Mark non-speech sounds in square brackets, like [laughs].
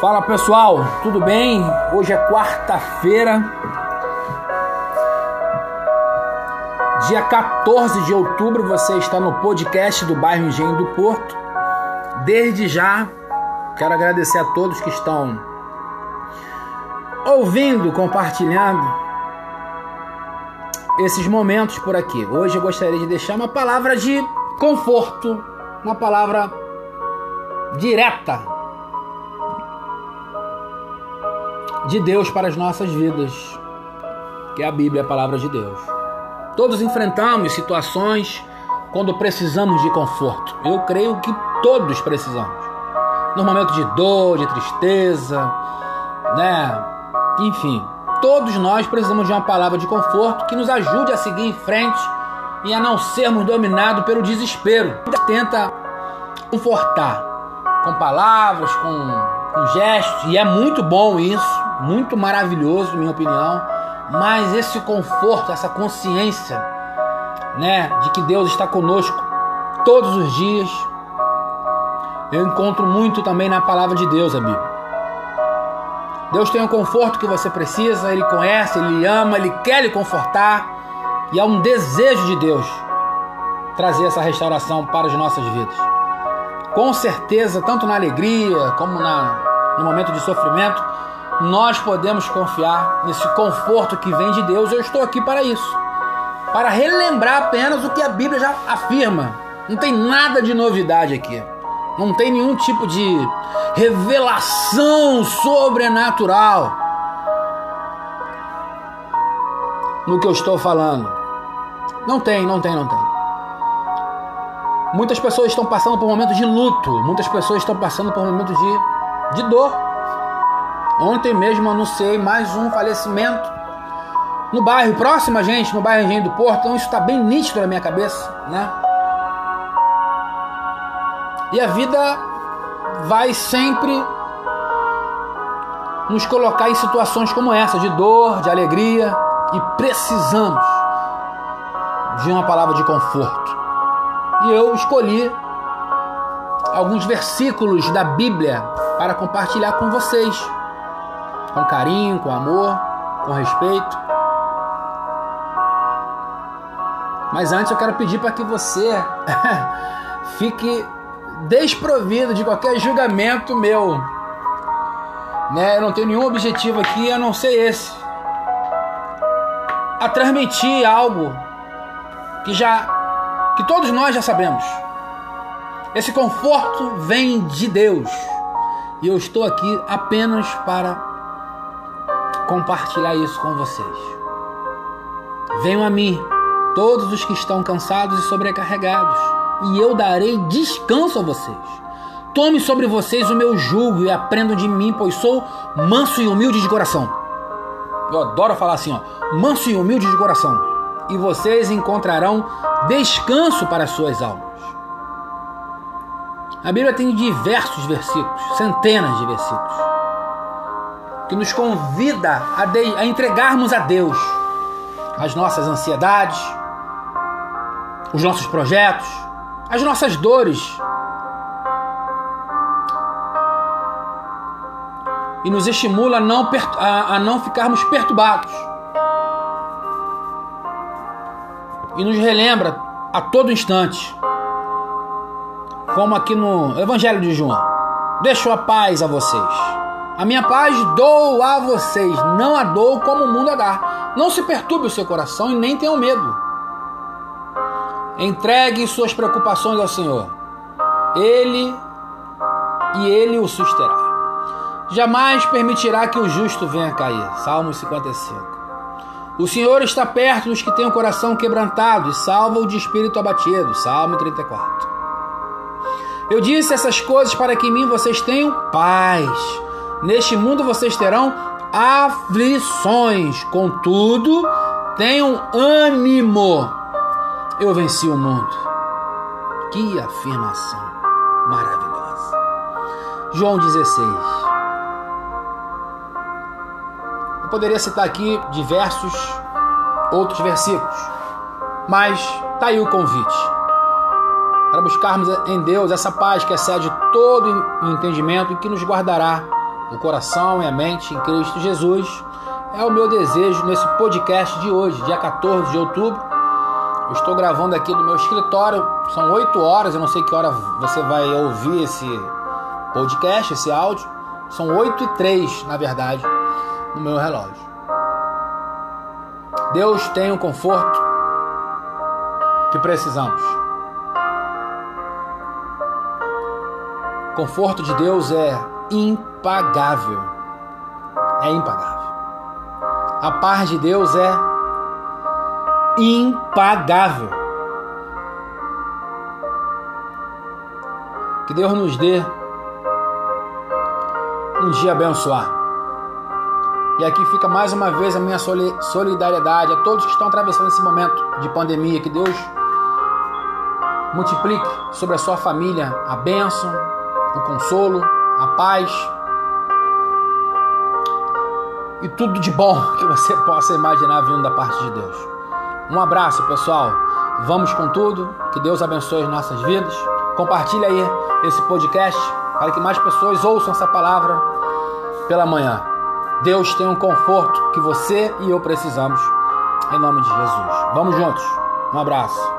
Fala pessoal, tudo bem? Hoje é quarta-feira, dia 14 de outubro. Você está no podcast do bairro Engenho do Porto. Desde já, quero agradecer a todos que estão ouvindo, compartilhando esses momentos por aqui. Hoje eu gostaria de deixar uma palavra de conforto, uma palavra direta de Deus para as nossas vidas, que é a Bíblia, a palavra de Deus. Todos enfrentamos situações quando precisamos de conforto. Eu creio que todos precisamos. No momento de dor, de tristeza, né? Enfim, todos nós precisamos de uma palavra de conforto que nos ajude a seguir em frente e a não sermos dominados pelo desespero. Tenta confortar com palavras, com, com gestos, e é muito bom isso, muito maravilhoso, na minha opinião. Mas esse conforto, essa consciência, né, de que Deus está conosco todos os dias, eu encontro muito também na palavra de Deus, a Bíblia. Deus tem o conforto que você precisa, Ele conhece, Ele ama, Ele quer lhe confortar. E é um desejo de Deus trazer essa restauração para as nossas vidas. Com certeza, tanto na alegria como na, no momento de sofrimento, nós podemos confiar nesse conforto que vem de Deus. Eu estou aqui para isso para relembrar apenas o que a Bíblia já afirma. Não tem nada de novidade aqui. Não tem nenhum tipo de revelação sobrenatural no que eu estou falando. Não tem, não tem, não tem. Muitas pessoas estão passando por momentos de luto, muitas pessoas estão passando por momentos de, de dor. Ontem mesmo anunciei mais um falecimento no bairro, próximo a gente, no bairro Engenho do Porto, então isso está bem nítido na minha cabeça, né? E a vida vai sempre nos colocar em situações como essa, de dor, de alegria, e precisamos de uma palavra de conforto. E eu escolhi alguns versículos da Bíblia para compartilhar com vocês, com carinho, com amor, com respeito. Mas antes eu quero pedir para que você [laughs] fique desprovido de qualquer julgamento meu. Né? Eu não tenho nenhum objetivo aqui a não ser esse. A transmitir algo que já que todos nós já sabemos. Esse conforto vem de Deus. E eu estou aqui apenas para compartilhar isso com vocês. Venham a mim, todos os que estão cansados e sobrecarregados, e eu darei descanso a vocês. Tome sobre vocês o meu jugo e aprendam de mim, pois sou manso e humilde de coração. Eu adoro falar assim, ó, manso e humilde de coração, e vocês encontrarão descanso para as suas almas. A Bíblia tem diversos versículos, centenas de versículos, que nos convida a, de, a entregarmos a Deus as nossas ansiedades, os nossos projetos, as nossas dores. E nos estimula a não, a, a não ficarmos perturbados. E nos relembra a todo instante, como aqui no Evangelho de João: Deixo a paz a vocês. A minha paz dou a vocês, não a dou como o mundo a dá. Não se perturbe o seu coração e nem tenham medo. Entregue suas preocupações ao Senhor. Ele e ele o susterá. Jamais permitirá que o justo venha cair. Salmo 55. O Senhor está perto dos que têm o coração quebrantado e salva-o de espírito abatido. Salmo 34. Eu disse essas coisas para que em mim vocês tenham paz. Neste mundo vocês terão aflições. Contudo, tenham ânimo. Eu venci o mundo. Que afirmação maravilhosa. João 16. Eu poderia citar aqui diversos outros versículos, mas tá aí o convite para buscarmos em Deus essa paz que excede todo o entendimento e que nos guardará o coração e a mente em Cristo Jesus. É o meu desejo nesse podcast de hoje, dia 14 de outubro. Eu estou gravando aqui do meu escritório, são 8 horas, eu não sei que hora você vai ouvir esse podcast, esse áudio. São 8 e 3, na verdade, no meu relógio. Deus tem o conforto que precisamos. O conforto de Deus é impagável. É impagável. A paz de Deus é impagável. Que Deus nos dê um dia abençoado. E aqui fica mais uma vez a minha solidariedade a todos que estão atravessando esse momento de pandemia. Que Deus multiplique sobre a sua família a bênção, o consolo, a paz e tudo de bom que você [laughs] possa imaginar vindo da parte de Deus. Um abraço, pessoal. Vamos com tudo. Que Deus abençoe as nossas vidas. Compartilhe aí esse podcast para que mais pessoas ouçam essa palavra pela manhã. Deus tem um conforto que você e eu precisamos. Em nome de Jesus. Vamos juntos. Um abraço.